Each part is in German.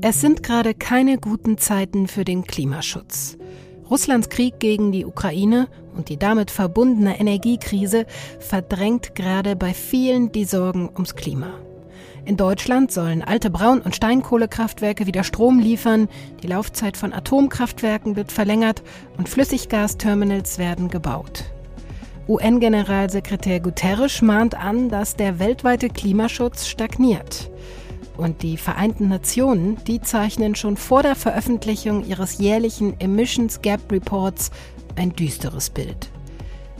Es sind gerade keine guten Zeiten für den Klimaschutz. Russlands Krieg gegen die Ukraine und die damit verbundene Energiekrise verdrängt gerade bei vielen die Sorgen ums Klima. In Deutschland sollen alte Braun- und Steinkohlekraftwerke wieder Strom liefern, die Laufzeit von Atomkraftwerken wird verlängert und Flüssiggasterminals werden gebaut. UN-Generalsekretär Guterres mahnt an, dass der weltweite Klimaschutz stagniert. Und die Vereinten Nationen, die zeichnen schon vor der Veröffentlichung ihres jährlichen Emissions Gap Reports ein düsteres Bild.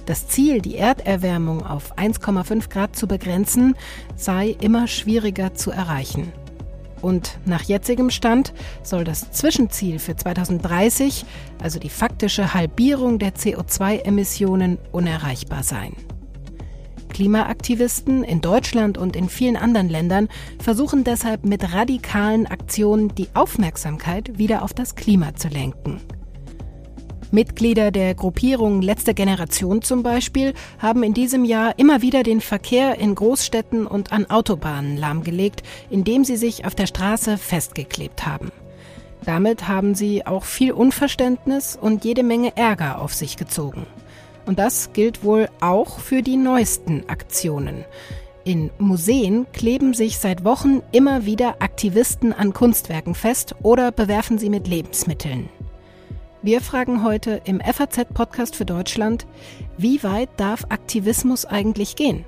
Das Ziel, die Erderwärmung auf 1,5 Grad zu begrenzen, sei immer schwieriger zu erreichen. Und nach jetzigem Stand soll das Zwischenziel für 2030, also die faktische Halbierung der CO2-Emissionen, unerreichbar sein. Klimaaktivisten in Deutschland und in vielen anderen Ländern versuchen deshalb mit radikalen Aktionen die Aufmerksamkeit wieder auf das Klima zu lenken. Mitglieder der Gruppierung Letzte Generation zum Beispiel haben in diesem Jahr immer wieder den Verkehr in Großstädten und an Autobahnen lahmgelegt, indem sie sich auf der Straße festgeklebt haben. Damit haben sie auch viel Unverständnis und jede Menge Ärger auf sich gezogen. Und das gilt wohl auch für die neuesten Aktionen. In Museen kleben sich seit Wochen immer wieder Aktivisten an Kunstwerken fest oder bewerfen sie mit Lebensmitteln. Wir fragen heute im FAZ-Podcast für Deutschland, wie weit darf Aktivismus eigentlich gehen?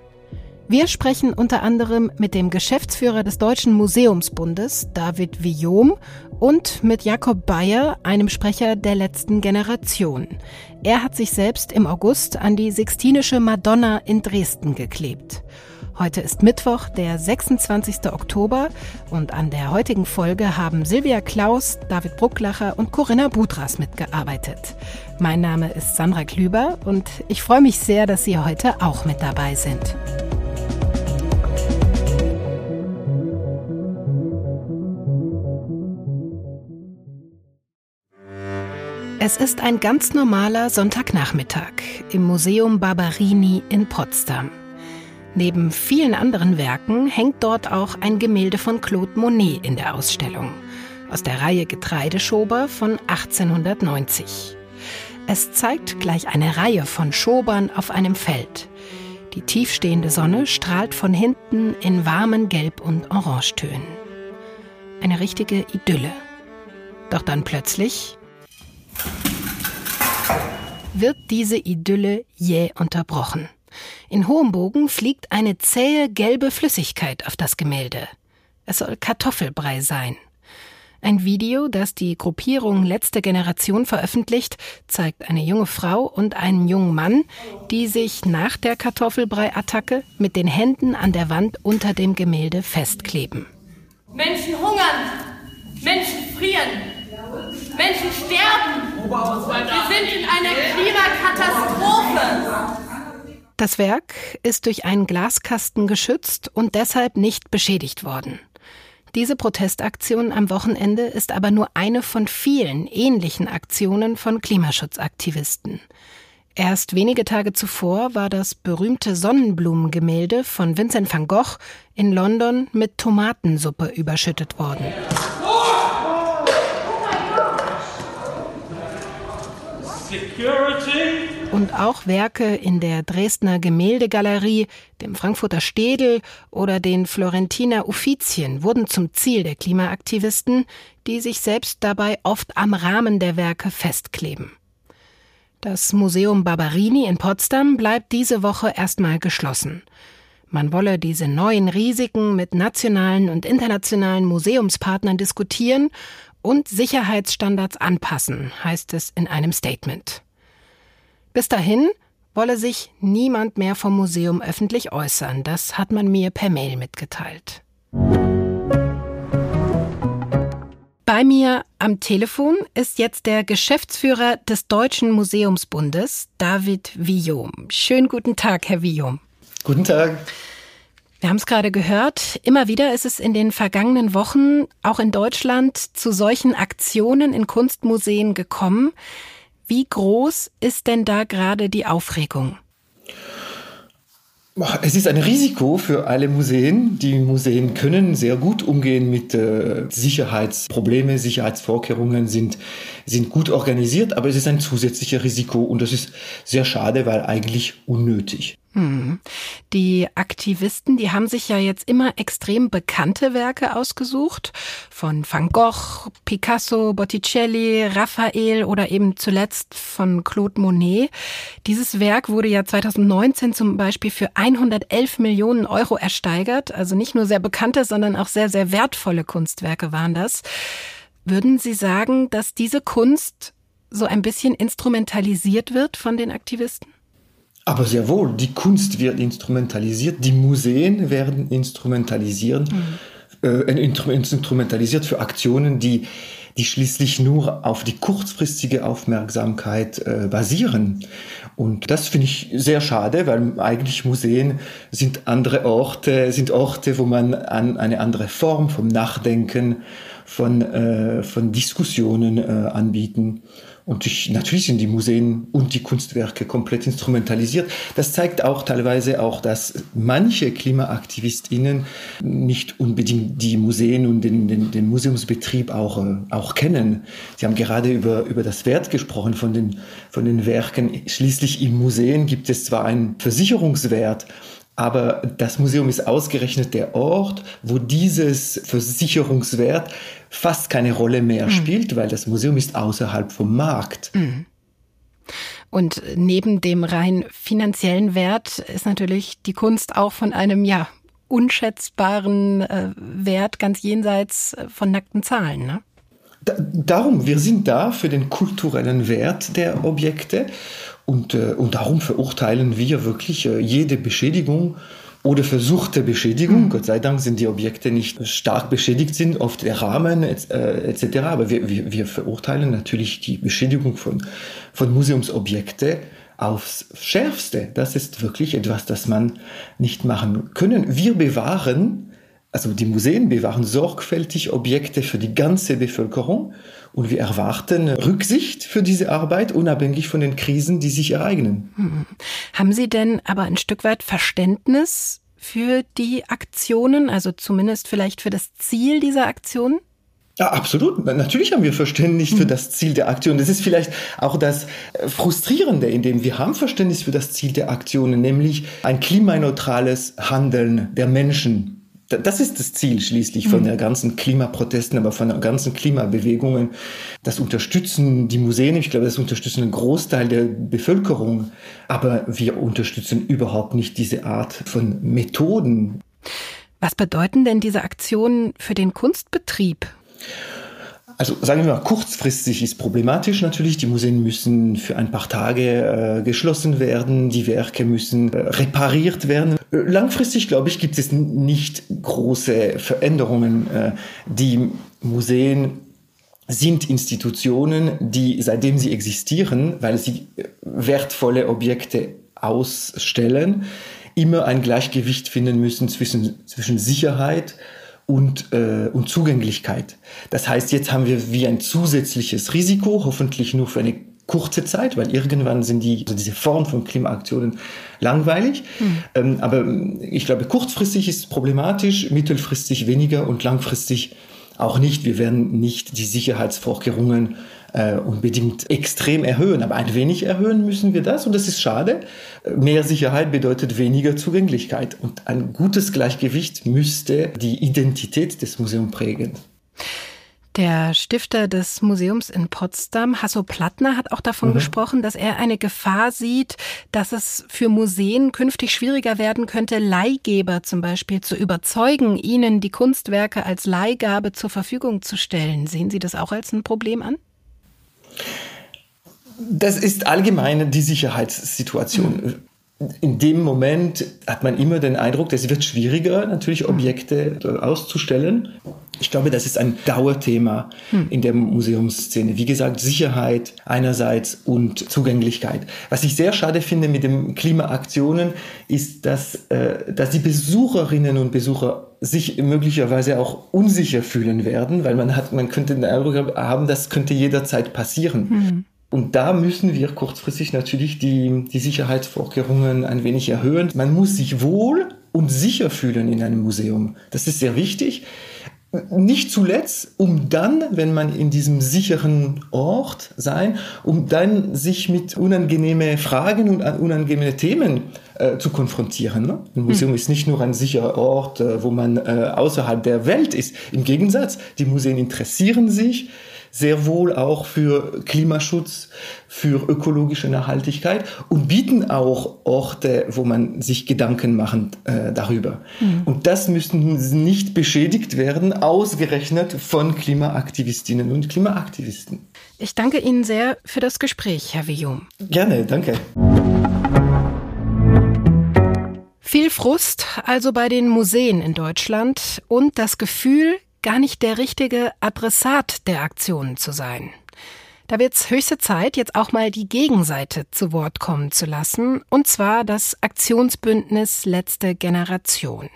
Wir sprechen unter anderem mit dem Geschäftsführer des Deutschen Museumsbundes, David Villom, und mit Jakob Bayer, einem Sprecher der letzten Generation. Er hat sich selbst im August an die Sixtinische Madonna in Dresden geklebt. Heute ist Mittwoch, der 26. Oktober und an der heutigen Folge haben Silvia Klaus, David Brucklacher und Corinna Budras mitgearbeitet. Mein Name ist Sandra Klüber und ich freue mich sehr, dass Sie heute auch mit dabei sind. Es ist ein ganz normaler Sonntagnachmittag im Museum Barberini in Potsdam. Neben vielen anderen Werken hängt dort auch ein Gemälde von Claude Monet in der Ausstellung aus der Reihe Getreideschober von 1890. Es zeigt gleich eine Reihe von Schobern auf einem Feld. Die tiefstehende Sonne strahlt von hinten in warmen Gelb- und Orangetönen. Eine richtige Idylle. Doch dann plötzlich wird diese Idylle jäh unterbrochen. In hohem Bogen fliegt eine zähe gelbe Flüssigkeit auf das Gemälde. Es soll Kartoffelbrei sein. Ein Video, das die Gruppierung Letzte Generation veröffentlicht, zeigt eine junge Frau und einen jungen Mann, die sich nach der Kartoffelbrei-Attacke mit den Händen an der Wand unter dem Gemälde festkleben. Menschen hungern, Menschen frieren, Menschen sterben. Wir sind in einer Klimakatastrophe. Das Werk ist durch einen Glaskasten geschützt und deshalb nicht beschädigt worden. Diese Protestaktion am Wochenende ist aber nur eine von vielen ähnlichen Aktionen von Klimaschutzaktivisten. Erst wenige Tage zuvor war das berühmte Sonnenblumengemälde von Vincent van Gogh in London mit Tomatensuppe überschüttet worden. Und auch Werke in der Dresdner Gemäldegalerie, dem Frankfurter Städel oder den Florentiner Uffizien wurden zum Ziel der Klimaaktivisten, die sich selbst dabei oft am Rahmen der Werke festkleben. Das Museum Barberini in Potsdam bleibt diese Woche erstmal geschlossen. Man wolle diese neuen Risiken mit nationalen und internationalen Museumspartnern diskutieren und Sicherheitsstandards anpassen, heißt es in einem Statement. Bis dahin wolle sich niemand mehr vom Museum öffentlich äußern, das hat man mir per Mail mitgeteilt. Bei mir am Telefon ist jetzt der Geschäftsführer des Deutschen Museumsbundes, David Villom. Schönen guten Tag, Herr Villom. Guten Tag. Wir haben es gerade gehört, immer wieder ist es in den vergangenen Wochen auch in Deutschland zu solchen Aktionen in Kunstmuseen gekommen. Wie groß ist denn da gerade die Aufregung? Es ist ein Risiko für alle Museen. Die Museen können sehr gut umgehen mit äh, Sicherheitsproblemen. Sicherheitsvorkehrungen sind, sind gut organisiert, aber es ist ein zusätzliches Risiko und das ist sehr schade, weil eigentlich unnötig. Hm. Die Aktivisten, die haben sich ja jetzt immer extrem bekannte Werke ausgesucht. Von Van Gogh, Picasso, Botticelli, Raphael oder eben zuletzt von Claude Monet. Dieses Werk wurde ja 2019 zum Beispiel für 111 Millionen Euro ersteigert. Also nicht nur sehr bekannte, sondern auch sehr, sehr wertvolle Kunstwerke waren das. Würden Sie sagen, dass diese Kunst so ein bisschen instrumentalisiert wird von den Aktivisten? Aber sehr wohl, die Kunst wird instrumentalisiert, die Museen werden instrumentalisiert, mhm. äh, instrumentalisiert für Aktionen, die, die schließlich nur auf die kurzfristige Aufmerksamkeit äh, basieren. Und das finde ich sehr schade, weil eigentlich Museen sind andere Orte, sind Orte, wo man an eine andere Form vom Nachdenken, von, äh, von Diskussionen äh, anbieten. Und ich, natürlich sind die Museen und die Kunstwerke komplett instrumentalisiert. Das zeigt auch teilweise auch, dass manche KlimaaktivistInnen nicht unbedingt die Museen und den, den, den Museumsbetrieb auch, äh, auch kennen. Sie haben gerade über, über das Wert gesprochen von den, von den Werken. Schließlich im Museum gibt es zwar einen Versicherungswert, aber das Museum ist ausgerechnet der Ort, wo dieses Versicherungswert fast keine Rolle mehr mhm. spielt, weil das Museum ist außerhalb vom Markt. Mhm. Und neben dem rein finanziellen Wert ist natürlich die Kunst auch von einem, ja, unschätzbaren äh, Wert ganz jenseits äh, von nackten Zahlen, ne? darum, wir sind da für den kulturellen Wert der Objekte und, äh, und darum verurteilen wir wirklich äh, jede Beschädigung oder versuchte Beschädigung. Mhm. Gott sei Dank sind die Objekte nicht stark beschädigt sind, oft der Rahmen etc. Äh, Aber wir, wir, wir verurteilen natürlich die Beschädigung von, von Museumsobjekte aufs Schärfste. Das ist wirklich etwas, das man nicht machen können. Wir bewahren also die Museen bewahren sorgfältig Objekte für die ganze Bevölkerung und wir erwarten Rücksicht für diese Arbeit, unabhängig von den Krisen, die sich ereignen. Hm. Haben Sie denn aber ein Stück weit Verständnis für die Aktionen, also zumindest vielleicht für das Ziel dieser Aktionen? Ja, absolut. Natürlich haben wir Verständnis für hm. das Ziel der Aktion. Das ist vielleicht auch das Frustrierende, in dem wir haben Verständnis für das Ziel der Aktionen, nämlich ein klimaneutrales Handeln der Menschen das ist das Ziel schließlich von mhm. der ganzen Klimaprotesten, aber von der ganzen Klimabewegungen. Das unterstützen die Museen, ich glaube, das unterstützen einen Großteil der Bevölkerung, aber wir unterstützen überhaupt nicht diese Art von Methoden. Was bedeuten denn diese Aktionen für den Kunstbetrieb? Also sagen wir mal, kurzfristig ist problematisch natürlich. Die Museen müssen für ein paar Tage äh, geschlossen werden, die Werke müssen äh, repariert werden. Langfristig, glaube ich, gibt es nicht große Veränderungen. Äh, die Museen sind Institutionen, die seitdem sie existieren, weil sie äh, wertvolle Objekte ausstellen, immer ein Gleichgewicht finden müssen zwischen, zwischen Sicherheit und, äh, und Zugänglichkeit. Das heißt, jetzt haben wir wie ein zusätzliches Risiko, hoffentlich nur für eine kurze Zeit, weil irgendwann sind die, also diese Form von Klimaaktionen langweilig. Mhm. Ähm, aber ich glaube, kurzfristig ist es problematisch, mittelfristig weniger und langfristig auch nicht. Wir werden nicht die Sicherheitsvorkehrungen äh, unbedingt extrem erhöhen, aber ein wenig erhöhen müssen wir das und das ist schade. Mehr Sicherheit bedeutet weniger Zugänglichkeit und ein gutes Gleichgewicht müsste die Identität des Museums prägen. Der Stifter des Museums in Potsdam, Hasso Plattner, hat auch davon mhm. gesprochen, dass er eine Gefahr sieht, dass es für Museen künftig schwieriger werden könnte, Leihgeber zum Beispiel zu überzeugen, ihnen die Kunstwerke als Leihgabe zur Verfügung zu stellen. Sehen Sie das auch als ein Problem an? Das ist allgemein die Sicherheitssituation. In dem Moment hat man immer den Eindruck, es wird schwieriger, natürlich Objekte auszustellen. Ich glaube, das ist ein Dauerthema hm. in der Museumsszene. Wie gesagt, Sicherheit einerseits und Zugänglichkeit. Was ich sehr schade finde mit den Klimaaktionen, ist, dass, äh, dass die Besucherinnen und Besucher sich möglicherweise auch unsicher fühlen werden, weil man hat, man könnte den Eindruck haben, das könnte jederzeit passieren. Hm. Und da müssen wir kurzfristig natürlich die, die Sicherheitsvorkehrungen ein wenig erhöhen. Man muss sich wohl und sicher fühlen in einem Museum. Das ist sehr wichtig. Nicht zuletzt, um dann, wenn man in diesem sicheren Ort sein, um dann sich mit unangenehmen Fragen und unangenehmen Themen äh, zu konfrontieren. Ne? Ein Museum hm. ist nicht nur ein sicherer Ort, äh, wo man äh, außerhalb der Welt ist. Im Gegensatz, die Museen interessieren sich sehr wohl auch für Klimaschutz, für ökologische Nachhaltigkeit und bieten auch Orte, wo man sich Gedanken machen äh, darüber. Mhm. Und das müssen nicht beschädigt werden, ausgerechnet von Klimaaktivistinnen und Klimaaktivisten. Ich danke Ihnen sehr für das Gespräch, Herr Villum. Gerne, danke. Viel Frust also bei den Museen in Deutschland und das Gefühl, gar nicht der richtige Adressat der Aktionen zu sein. Da wird es höchste Zeit, jetzt auch mal die Gegenseite zu Wort kommen zu lassen, und zwar das Aktionsbündnis Letzte Generation.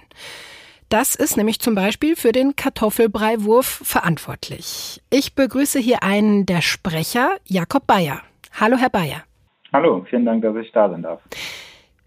Das ist nämlich zum Beispiel für den Kartoffelbreiwurf verantwortlich. Ich begrüße hier einen der Sprecher, Jakob Bayer. Hallo, Herr Bayer. Hallo, vielen Dank, dass ich da sein darf.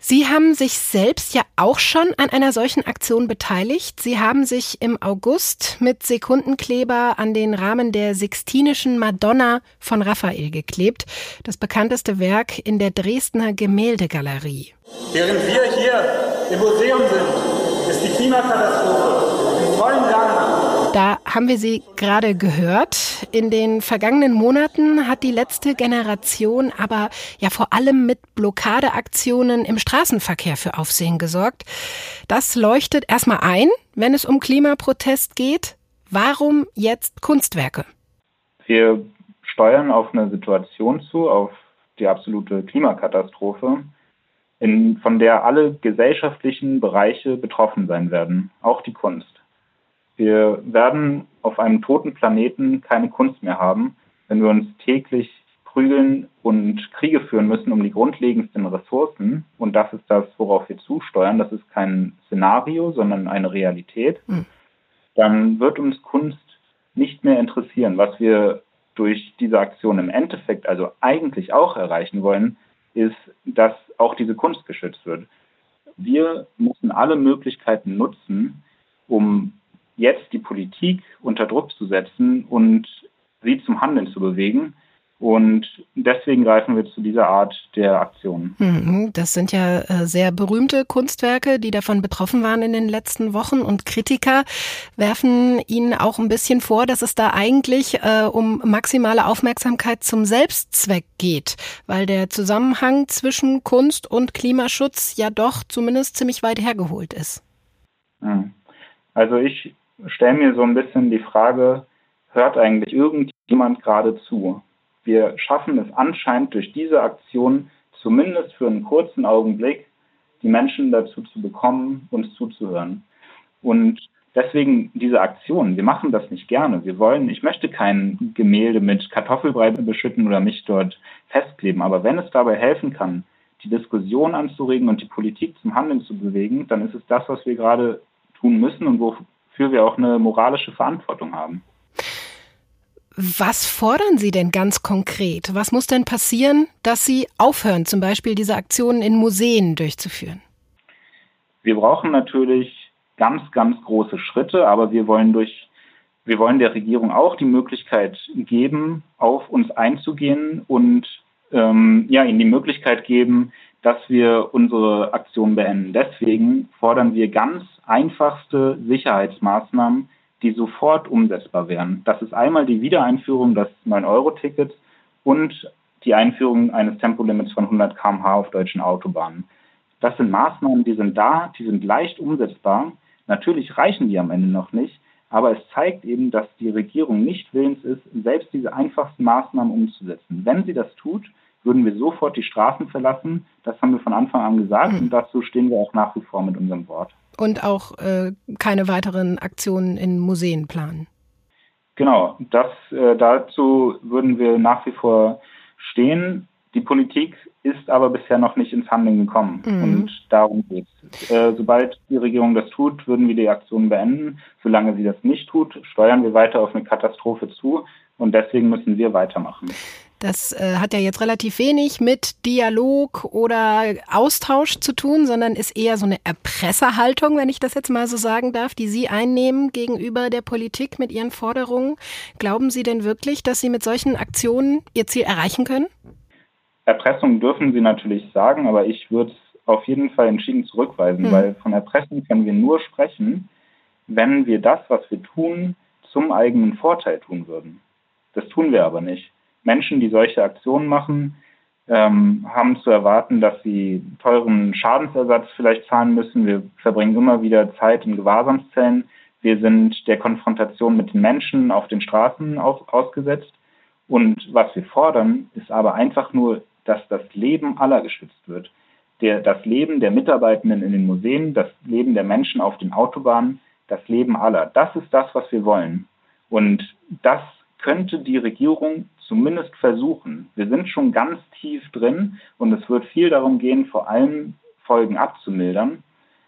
Sie haben sich selbst ja auch schon an einer solchen Aktion beteiligt. Sie haben sich im August mit Sekundenkleber an den Rahmen der Sixtinischen Madonna von Raphael geklebt, das bekannteste Werk in der Dresdner Gemäldegalerie. Während wir hier im Museum sind, ist die Klimakatastrophe im vollen Gang da haben wir sie gerade gehört. In den vergangenen Monaten hat die letzte Generation aber ja vor allem mit Blockadeaktionen im Straßenverkehr für Aufsehen gesorgt. Das leuchtet erstmal ein, wenn es um Klimaprotest geht. Warum jetzt Kunstwerke? Wir steuern auf eine Situation zu, auf die absolute Klimakatastrophe, in, von der alle gesellschaftlichen Bereiche betroffen sein werden, auch die Kunst. Wir werden auf einem toten Planeten keine Kunst mehr haben, wenn wir uns täglich prügeln und Kriege führen müssen um die grundlegendsten Ressourcen. Und das ist das, worauf wir zusteuern. Das ist kein Szenario, sondern eine Realität. Mhm. Dann wird uns Kunst nicht mehr interessieren. Was wir durch diese Aktion im Endeffekt also eigentlich auch erreichen wollen, ist, dass auch diese Kunst geschützt wird. Wir müssen alle Möglichkeiten nutzen, um jetzt die Politik unter Druck zu setzen und sie zum Handeln zu bewegen. Und deswegen greifen wir zu dieser Art der Aktion. Mhm, das sind ja äh, sehr berühmte Kunstwerke, die davon betroffen waren in den letzten Wochen. Und Kritiker werfen Ihnen auch ein bisschen vor, dass es da eigentlich äh, um maximale Aufmerksamkeit zum Selbstzweck geht, weil der Zusammenhang zwischen Kunst und Klimaschutz ja doch zumindest ziemlich weit hergeholt ist. Mhm. Also ich stelle mir so ein bisschen die Frage, hört eigentlich irgendjemand gerade zu? Wir schaffen es anscheinend durch diese Aktion zumindest für einen kurzen Augenblick, die Menschen dazu zu bekommen, uns zuzuhören. Und deswegen diese Aktion, wir machen das nicht gerne. Wir wollen, ich möchte kein Gemälde mit Kartoffelbrei beschütten oder mich dort festkleben. Aber wenn es dabei helfen kann, die Diskussion anzuregen und die Politik zum Handeln zu bewegen, dann ist es das, was wir gerade tun müssen und wo, wofür wir auch eine moralische Verantwortung haben. Was fordern Sie denn ganz konkret? Was muss denn passieren, dass Sie aufhören, zum Beispiel diese Aktionen in Museen durchzuführen? Wir brauchen natürlich ganz, ganz große Schritte, aber wir wollen durch, wir wollen der Regierung auch die Möglichkeit geben, auf uns einzugehen und ähm, ja, ihnen die Möglichkeit geben, dass wir unsere Aktion beenden. Deswegen fordern wir ganz einfachste Sicherheitsmaßnahmen, die sofort umsetzbar wären. Das ist einmal die Wiedereinführung des 9-Euro-Tickets und die Einführung eines Tempolimits von 100 km/h auf deutschen Autobahnen. Das sind Maßnahmen, die sind da, die sind leicht umsetzbar. Natürlich reichen die am Ende noch nicht, aber es zeigt eben, dass die Regierung nicht willens ist, selbst diese einfachsten Maßnahmen umzusetzen. Wenn sie das tut, würden wir sofort die Straßen verlassen. Das haben wir von Anfang an gesagt mhm. und dazu stehen wir auch nach wie vor mit unserem Wort und auch äh, keine weiteren Aktionen in Museen planen. Genau, das äh, dazu würden wir nach wie vor stehen. Die Politik ist aber bisher noch nicht ins Handeln gekommen. Mhm. Und darum geht es. Äh, sobald die Regierung das tut, würden wir die Aktion beenden. Solange sie das nicht tut, steuern wir weiter auf eine Katastrophe zu. Und deswegen müssen wir weitermachen. Das äh, hat ja jetzt relativ wenig mit Dialog oder Austausch zu tun, sondern ist eher so eine Erpresserhaltung, wenn ich das jetzt mal so sagen darf, die Sie einnehmen gegenüber der Politik mit Ihren Forderungen. Glauben Sie denn wirklich, dass Sie mit solchen Aktionen Ihr Ziel erreichen können? Erpressung dürfen Sie natürlich sagen, aber ich würde es auf jeden Fall entschieden zurückweisen, hm. weil von Erpressung können wir nur sprechen, wenn wir das, was wir tun, zum eigenen Vorteil tun würden. Das tun wir aber nicht. Menschen, die solche Aktionen machen, ähm, haben zu erwarten, dass sie teuren Schadensersatz vielleicht zahlen müssen. Wir verbringen immer wieder Zeit in Gewahrsamszellen. Wir sind der Konfrontation mit den Menschen auf den Straßen auf, ausgesetzt. Und was wir fordern, ist aber einfach nur, dass das Leben aller geschützt wird. Der, das Leben der Mitarbeitenden in den Museen, das Leben der Menschen auf den Autobahnen, das Leben aller. Das ist das, was wir wollen. Und das könnte die Regierung zumindest versuchen. Wir sind schon ganz tief drin und es wird viel darum gehen, vor allem Folgen abzumildern.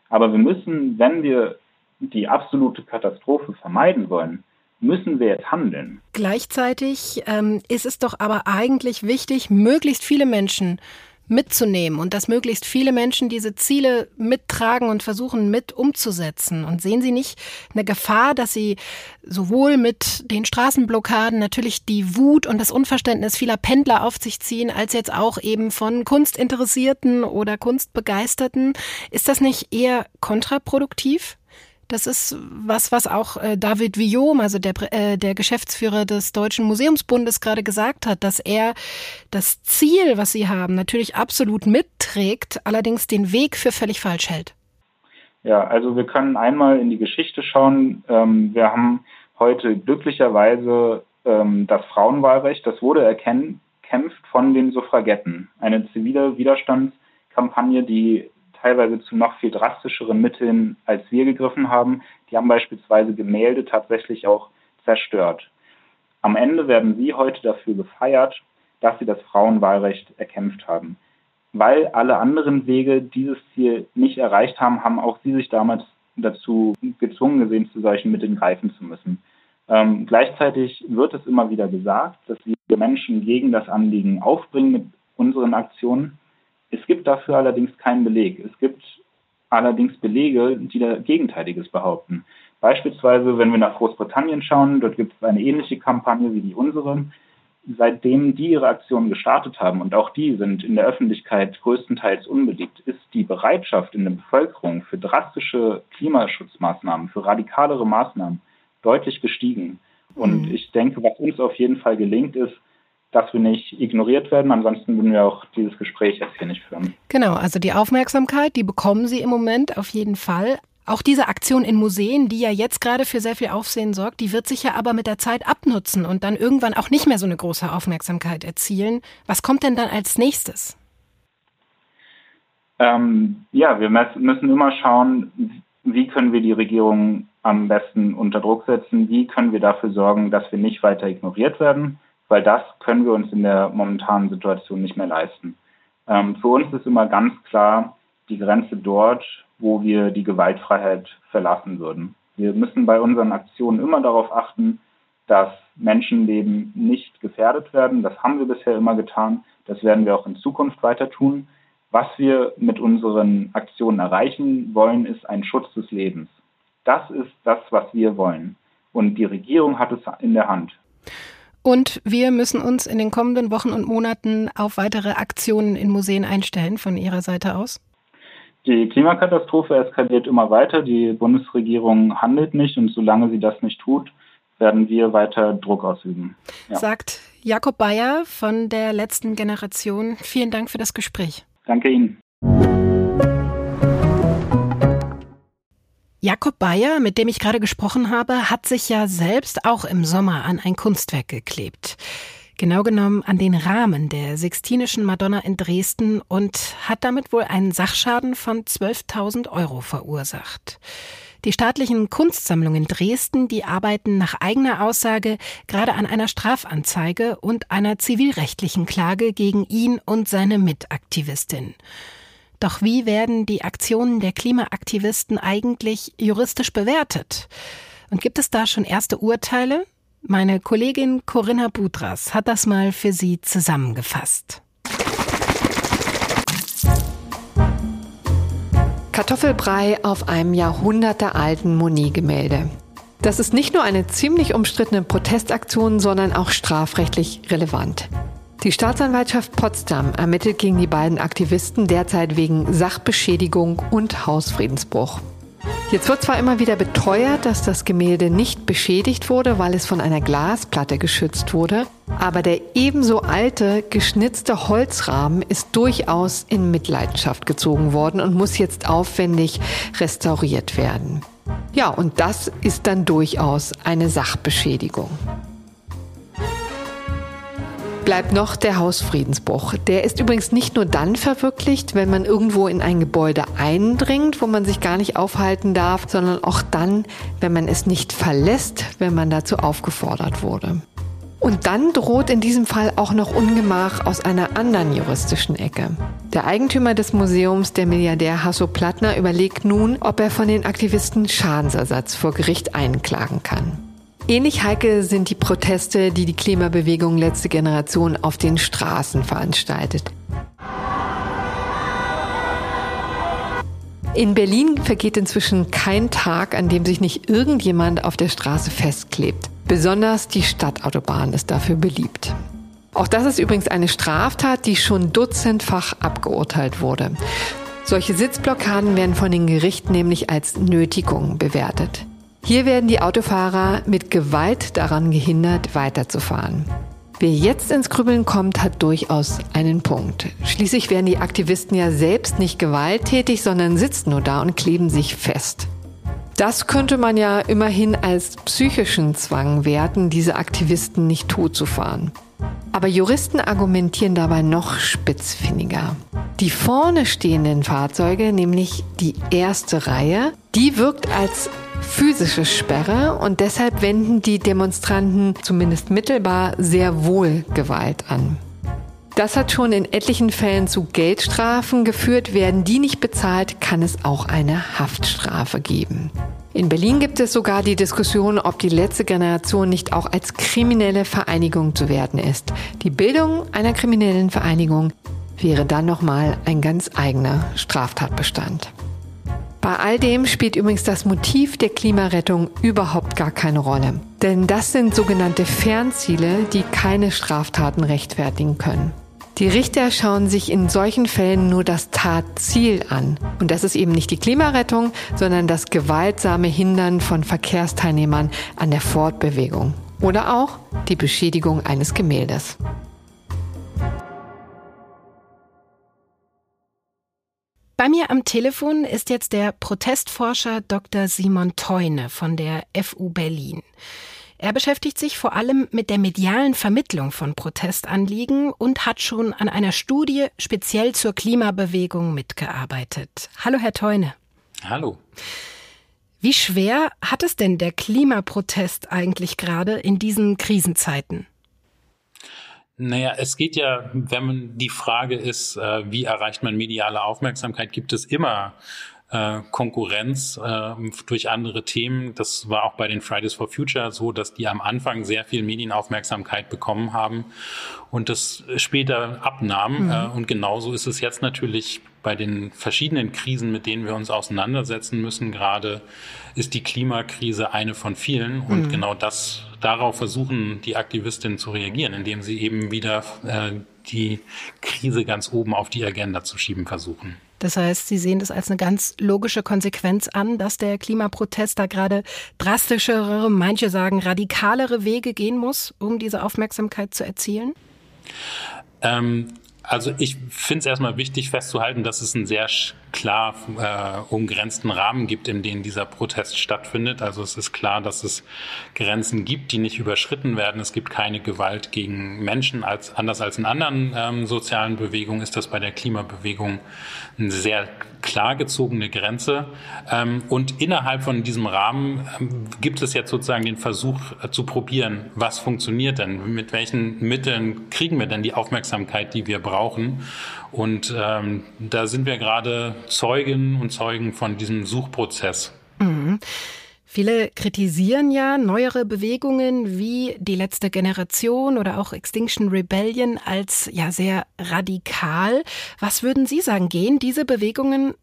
Aber wir müssen, wenn wir die absolute Katastrophe vermeiden wollen, müssen wir jetzt handeln. Gleichzeitig ähm, ist es doch aber eigentlich wichtig, möglichst viele Menschen mitzunehmen und dass möglichst viele Menschen diese Ziele mittragen und versuchen mit umzusetzen. Und sehen Sie nicht eine Gefahr, dass Sie sowohl mit den Straßenblockaden natürlich die Wut und das Unverständnis vieler Pendler auf sich ziehen, als jetzt auch eben von Kunstinteressierten oder Kunstbegeisterten? Ist das nicht eher kontraproduktiv? Das ist was, was auch äh, David Villaume, also der, äh, der Geschäftsführer des Deutschen Museumsbundes, gerade gesagt hat, dass er das Ziel, was sie haben, natürlich absolut mitträgt, allerdings den Weg für völlig falsch hält. Ja, also wir können einmal in die Geschichte schauen. Ähm, wir haben heute glücklicherweise ähm, das Frauenwahlrecht, das wurde erkämpft von den Suffragetten. Eine zivile Widerstandskampagne, die teilweise zu noch viel drastischeren Mitteln, als wir gegriffen haben. Die haben beispielsweise Gemälde tatsächlich auch zerstört. Am Ende werden sie heute dafür gefeiert, dass sie das Frauenwahlrecht erkämpft haben. Weil alle anderen Wege dieses Ziel nicht erreicht haben, haben auch sie sich damals dazu gezwungen gesehen, zu solchen Mitteln greifen zu müssen. Ähm, gleichzeitig wird es immer wieder gesagt, dass wir Menschen gegen das Anliegen aufbringen mit unseren Aktionen. Es gibt dafür allerdings keinen Beleg. Es gibt allerdings Belege, die da Gegenteiliges behaupten. Beispielsweise, wenn wir nach Großbritannien schauen, dort gibt es eine ähnliche Kampagne wie die unsere. Seitdem die ihre Aktionen gestartet haben, und auch die sind in der Öffentlichkeit größtenteils unbeliebt, ist die Bereitschaft in der Bevölkerung für drastische Klimaschutzmaßnahmen, für radikalere Maßnahmen deutlich gestiegen. Und mhm. ich denke, was uns auf jeden Fall gelingt, ist, dass wir nicht ignoriert werden. Ansonsten würden wir auch dieses Gespräch jetzt hier nicht führen. Genau, also die Aufmerksamkeit, die bekommen Sie im Moment auf jeden Fall. Auch diese Aktion in Museen, die ja jetzt gerade für sehr viel Aufsehen sorgt, die wird sich ja aber mit der Zeit abnutzen und dann irgendwann auch nicht mehr so eine große Aufmerksamkeit erzielen. Was kommt denn dann als nächstes? Ähm, ja, wir müssen immer schauen, wie können wir die Regierung am besten unter Druck setzen, wie können wir dafür sorgen, dass wir nicht weiter ignoriert werden weil das können wir uns in der momentanen Situation nicht mehr leisten. Ähm, für uns ist immer ganz klar die Grenze dort, wo wir die Gewaltfreiheit verlassen würden. Wir müssen bei unseren Aktionen immer darauf achten, dass Menschenleben nicht gefährdet werden. Das haben wir bisher immer getan. Das werden wir auch in Zukunft weiter tun. Was wir mit unseren Aktionen erreichen wollen, ist ein Schutz des Lebens. Das ist das, was wir wollen. Und die Regierung hat es in der Hand. Und wir müssen uns in den kommenden Wochen und Monaten auf weitere Aktionen in Museen einstellen von Ihrer Seite aus? Die Klimakatastrophe eskaliert immer weiter. Die Bundesregierung handelt nicht und solange sie das nicht tut, werden wir weiter Druck ausüben. Ja. Sagt Jakob Bayer von der letzten Generation. Vielen Dank für das Gespräch. Danke Ihnen. Jakob Bayer, mit dem ich gerade gesprochen habe, hat sich ja selbst auch im Sommer an ein Kunstwerk geklebt. Genau genommen an den Rahmen der Sixtinischen Madonna in Dresden und hat damit wohl einen Sachschaden von 12.000 Euro verursacht. Die staatlichen Kunstsammlungen Dresden, die arbeiten nach eigener Aussage gerade an einer Strafanzeige und einer zivilrechtlichen Klage gegen ihn und seine Mitaktivistin. Doch wie werden die Aktionen der Klimaaktivisten eigentlich juristisch bewertet? Und gibt es da schon erste Urteile? Meine Kollegin Corinna Budras hat das mal für Sie zusammengefasst. Kartoffelbrei auf einem jahrhundertealten Monet-Gemälde. Das ist nicht nur eine ziemlich umstrittene Protestaktion, sondern auch strafrechtlich relevant. Die Staatsanwaltschaft Potsdam ermittelt gegen die beiden Aktivisten derzeit wegen Sachbeschädigung und Hausfriedensbruch. Jetzt wird zwar immer wieder beteuert, dass das Gemälde nicht beschädigt wurde, weil es von einer Glasplatte geschützt wurde, aber der ebenso alte, geschnitzte Holzrahmen ist durchaus in Mitleidenschaft gezogen worden und muss jetzt aufwendig restauriert werden. Ja, und das ist dann durchaus eine Sachbeschädigung bleibt noch der Hausfriedensbruch. Der ist übrigens nicht nur dann verwirklicht, wenn man irgendwo in ein Gebäude eindringt, wo man sich gar nicht aufhalten darf, sondern auch dann, wenn man es nicht verlässt, wenn man dazu aufgefordert wurde. Und dann droht in diesem Fall auch noch Ungemach aus einer anderen juristischen Ecke. Der Eigentümer des Museums, der Milliardär Hasso Plattner, überlegt nun, ob er von den Aktivisten Schadensersatz vor Gericht einklagen kann. Ähnlich heikel sind die Proteste, die die Klimabewegung letzte Generation auf den Straßen veranstaltet. In Berlin vergeht inzwischen kein Tag, an dem sich nicht irgendjemand auf der Straße festklebt. Besonders die Stadtautobahn ist dafür beliebt. Auch das ist übrigens eine Straftat, die schon dutzendfach abgeurteilt wurde. Solche Sitzblockaden werden von den Gerichten nämlich als Nötigung bewertet. Hier werden die Autofahrer mit Gewalt daran gehindert, weiterzufahren. Wer jetzt ins Grübeln kommt, hat durchaus einen Punkt. Schließlich werden die Aktivisten ja selbst nicht gewalttätig, sondern sitzen nur da und kleben sich fest. Das könnte man ja immerhin als psychischen Zwang werten, diese Aktivisten nicht totzufahren. Aber Juristen argumentieren dabei noch spitzfindiger. Die vorne stehenden Fahrzeuge, nämlich die erste Reihe, die wirkt als physische Sperre und deshalb wenden die Demonstranten zumindest mittelbar sehr wohl Gewalt an. Das hat schon in etlichen Fällen zu Geldstrafen geführt. Werden die nicht bezahlt, kann es auch eine Haftstrafe geben. In Berlin gibt es sogar die Diskussion, ob die letzte Generation nicht auch als kriminelle Vereinigung zu werden ist. Die Bildung einer kriminellen Vereinigung wäre dann nochmal ein ganz eigener Straftatbestand. Bei all dem spielt übrigens das Motiv der Klimarettung überhaupt gar keine Rolle. Denn das sind sogenannte Fernziele, die keine Straftaten rechtfertigen können. Die Richter schauen sich in solchen Fällen nur das Tatziel an. Und das ist eben nicht die Klimarettung, sondern das gewaltsame Hindern von Verkehrsteilnehmern an der Fortbewegung. Oder auch die Beschädigung eines Gemäldes. Bei mir am Telefon ist jetzt der Protestforscher Dr. Simon Teune von der FU Berlin. Er beschäftigt sich vor allem mit der medialen Vermittlung von Protestanliegen und hat schon an einer Studie speziell zur Klimabewegung mitgearbeitet. Hallo, Herr Teune. Hallo. Wie schwer hat es denn der Klimaprotest eigentlich gerade in diesen Krisenzeiten? Naja, es geht ja, wenn man die Frage ist, äh, wie erreicht man mediale Aufmerksamkeit, gibt es immer äh, Konkurrenz äh, durch andere Themen. Das war auch bei den Fridays for Future so, dass die am Anfang sehr viel Medienaufmerksamkeit bekommen haben und das später abnahm. Mhm. Und genauso ist es jetzt natürlich bei den verschiedenen Krisen, mit denen wir uns auseinandersetzen müssen. Gerade ist die Klimakrise eine von vielen und mhm. genau das darauf versuchen die Aktivistinnen zu reagieren, indem sie eben wieder äh, die Krise ganz oben auf die Agenda zu schieben versuchen. Das heißt, Sie sehen das als eine ganz logische Konsequenz an, dass der Klimaprotest da gerade drastischere, manche sagen radikalere Wege gehen muss, um diese Aufmerksamkeit zu erzielen? Ähm, also ich finde es erstmal wichtig festzuhalten, dass es einen sehr klar äh, umgrenzten Rahmen gibt, in dem dieser Protest stattfindet. Also es ist klar, dass es Grenzen gibt, die nicht überschritten werden. Es gibt keine Gewalt gegen Menschen. Als, anders als in anderen ähm, sozialen Bewegungen ist das bei der Klimabewegung eine sehr klar gezogene Grenze. Ähm, und innerhalb von diesem Rahmen ähm, gibt es jetzt sozusagen den Versuch äh, zu probieren, was funktioniert denn? Mit welchen Mitteln kriegen wir denn die Aufmerksamkeit, die wir brauchen? Und ähm, da sind wir gerade Zeugen und Zeugen von diesem Suchprozess. Mhm. Viele kritisieren ja neuere Bewegungen wie die letzte Generation oder auch Extinction Rebellion als ja sehr radikal. Was würden Sie sagen? Gehen diese Bewegungen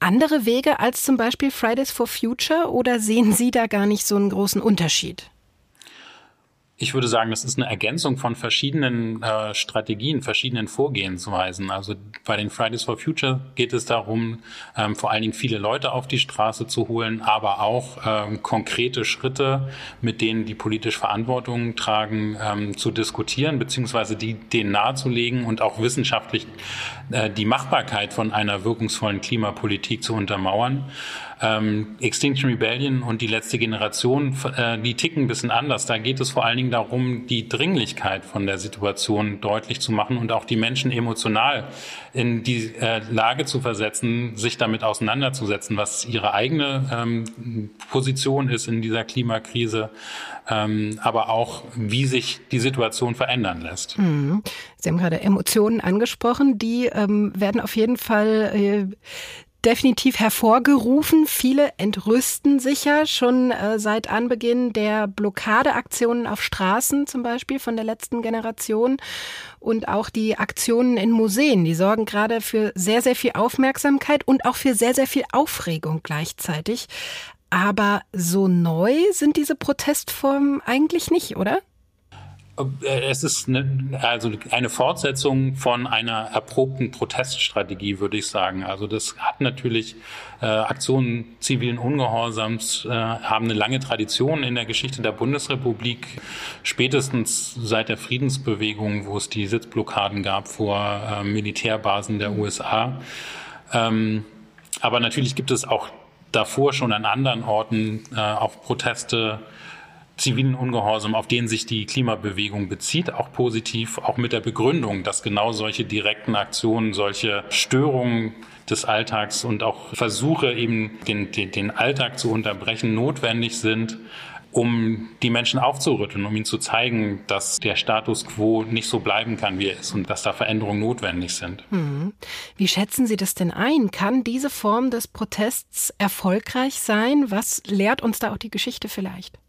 andere Wege als zum Beispiel Fridays for Future oder sehen Sie da gar nicht so einen großen Unterschied? Ich würde sagen, das ist eine Ergänzung von verschiedenen äh, Strategien, verschiedenen Vorgehensweisen. Also bei den Fridays for Future geht es darum, ähm, vor allen Dingen viele Leute auf die Straße zu holen, aber auch ähm, konkrete Schritte, mit denen die politisch Verantwortung tragen, ähm, zu diskutieren, beziehungsweise die denen nahezulegen und auch wissenschaftlich äh, die Machbarkeit von einer wirkungsvollen Klimapolitik zu untermauern. Ähm, Extinction Rebellion und die letzte Generation, äh, die ticken ein bisschen anders. Da geht es vor allen Dingen darum, die Dringlichkeit von der Situation deutlich zu machen und auch die Menschen emotional in die äh, Lage zu versetzen, sich damit auseinanderzusetzen, was ihre eigene ähm, Position ist in dieser Klimakrise, ähm, aber auch, wie sich die Situation verändern lässt. Mhm. Sie haben gerade Emotionen angesprochen, die ähm, werden auf jeden Fall äh, definitiv hervorgerufen. Viele entrüsten sich ja schon äh, seit Anbeginn der Blockadeaktionen auf Straßen zum Beispiel von der letzten Generation und auch die Aktionen in Museen. Die sorgen gerade für sehr, sehr viel Aufmerksamkeit und auch für sehr, sehr viel Aufregung gleichzeitig. Aber so neu sind diese Protestformen eigentlich nicht, oder? Äh, es ist eine, also eine Fortsetzung von einer erprobten Proteststrategie, würde ich sagen. Also das hat natürlich äh, Aktionen zivilen Ungehorsams äh, haben eine lange Tradition in der Geschichte der Bundesrepublik, spätestens seit der Friedensbewegung, wo es die Sitzblockaden gab vor äh, Militärbasen der USA. Ähm, aber natürlich gibt es auch davor schon an anderen Orten äh, auch Proteste zivilen Ungehorsam, auf den sich die Klimabewegung bezieht, auch positiv, auch mit der Begründung, dass genau solche direkten Aktionen, solche Störungen des Alltags und auch Versuche eben den, den, den Alltag zu unterbrechen notwendig sind, um die Menschen aufzurütteln, um ihnen zu zeigen, dass der Status quo nicht so bleiben kann, wie er ist und dass da Veränderungen notwendig sind. Hm. Wie schätzen Sie das denn ein? Kann diese Form des Protests erfolgreich sein? Was lehrt uns da auch die Geschichte vielleicht?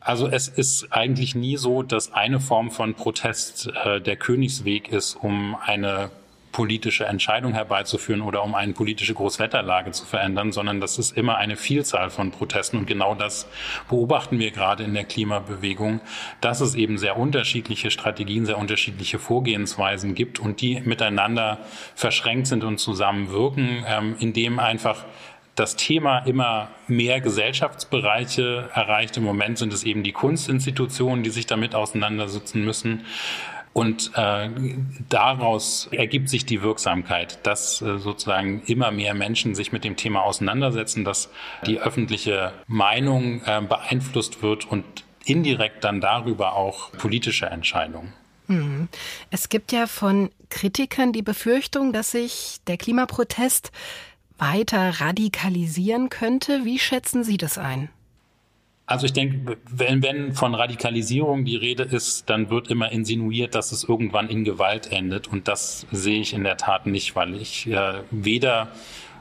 Also es ist eigentlich nie so, dass eine Form von Protest äh, der Königsweg ist, um eine politische Entscheidung herbeizuführen oder um eine politische Großwetterlage zu verändern, sondern das ist immer eine Vielzahl von Protesten. Und genau das beobachten wir gerade in der Klimabewegung, dass es eben sehr unterschiedliche Strategien, sehr unterschiedliche Vorgehensweisen gibt und die miteinander verschränkt sind und zusammenwirken, ähm, indem einfach das Thema immer mehr Gesellschaftsbereiche erreicht. Im Moment sind es eben die Kunstinstitutionen, die sich damit auseinandersetzen müssen. Und äh, daraus ergibt sich die Wirksamkeit, dass äh, sozusagen immer mehr Menschen sich mit dem Thema auseinandersetzen, dass die öffentliche Meinung äh, beeinflusst wird und indirekt dann darüber auch politische Entscheidungen. Mhm. Es gibt ja von Kritikern die Befürchtung, dass sich der Klimaprotest weiter radikalisieren könnte. Wie schätzen Sie das ein? Also ich denke, wenn, wenn von Radikalisierung die Rede ist, dann wird immer insinuiert, dass es irgendwann in Gewalt endet. Und das sehe ich in der Tat nicht, weil ich äh, weder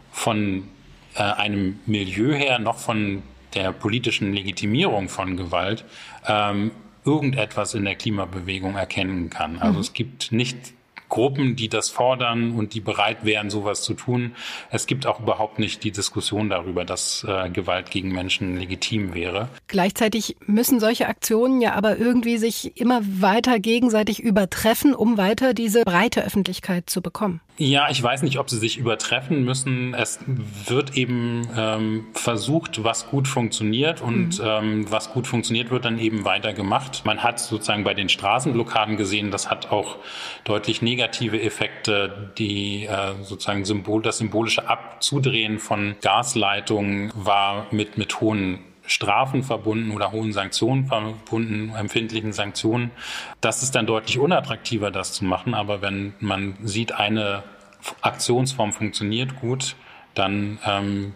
von äh, einem Milieu her noch von der politischen Legitimierung von Gewalt ähm, irgendetwas in der Klimabewegung erkennen kann. Also mhm. es gibt nicht Gruppen, die das fordern und die bereit wären, sowas zu tun. Es gibt auch überhaupt nicht die Diskussion darüber, dass äh, Gewalt gegen Menschen legitim wäre. Gleichzeitig müssen solche Aktionen ja aber irgendwie sich immer weiter gegenseitig übertreffen, um weiter diese breite Öffentlichkeit zu bekommen. Ja, ich weiß nicht, ob sie sich übertreffen müssen. Es wird eben ähm, versucht, was gut funktioniert und mhm. ähm, was gut funktioniert, wird dann eben weiter gemacht. Man hat sozusagen bei den Straßenblockaden gesehen, das hat auch deutlich negative Effekte. Die äh, sozusagen Symbol, das symbolische Abzudrehen von Gasleitungen war mit, mit hohen Strafen verbunden oder hohen Sanktionen verbunden, empfindlichen Sanktionen. Das ist dann deutlich unattraktiver, das zu machen. Aber wenn man sieht, eine Aktionsform funktioniert gut, dann ähm,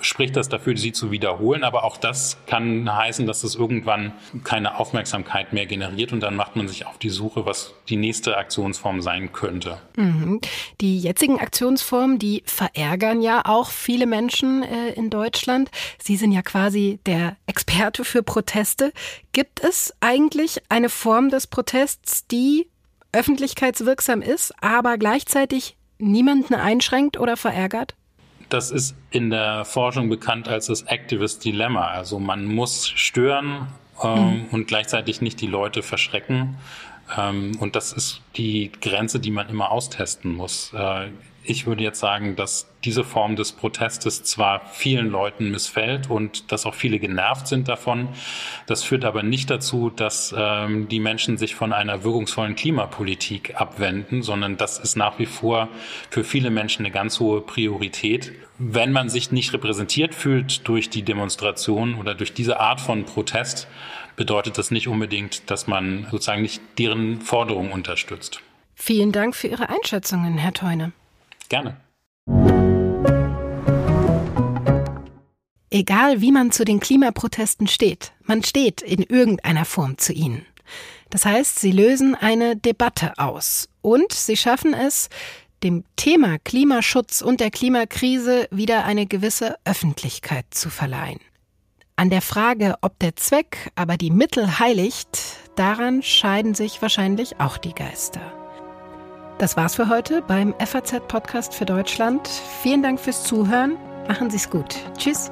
spricht das dafür, sie zu wiederholen. Aber auch das kann heißen, dass es irgendwann keine Aufmerksamkeit mehr generiert und dann macht man sich auf die Suche, was die nächste Aktionsform sein könnte. Mhm. Die jetzigen Aktionsformen, die verärgern ja auch viele Menschen äh, in Deutschland. Sie sind ja quasi der Experte für Proteste. Gibt es eigentlich eine Form des Protests, die öffentlichkeitswirksam ist, aber gleichzeitig niemanden einschränkt oder verärgert? Das ist in der Forschung bekannt als das Activist Dilemma. Also man muss stören ähm, mhm. und gleichzeitig nicht die Leute verschrecken. Ähm, und das ist die Grenze, die man immer austesten muss. Äh, ich würde jetzt sagen, dass diese Form des Protestes zwar vielen Leuten missfällt und dass auch viele genervt sind davon. Das führt aber nicht dazu, dass ähm, die Menschen sich von einer wirkungsvollen Klimapolitik abwenden, sondern das ist nach wie vor für viele Menschen eine ganz hohe Priorität. Wenn man sich nicht repräsentiert fühlt durch die Demonstration oder durch diese Art von Protest, bedeutet das nicht unbedingt, dass man sozusagen nicht deren Forderungen unterstützt. Vielen Dank für Ihre Einschätzungen, Herr Teune. Gerne. Egal wie man zu den Klimaprotesten steht, man steht in irgendeiner Form zu ihnen. Das heißt, sie lösen eine Debatte aus und sie schaffen es, dem Thema Klimaschutz und der Klimakrise wieder eine gewisse Öffentlichkeit zu verleihen. An der Frage, ob der Zweck aber die Mittel heiligt, daran scheiden sich wahrscheinlich auch die Geister. Das war's für heute beim FAZ Podcast für Deutschland. Vielen Dank fürs Zuhören. Machen Sie's gut. Tschüss.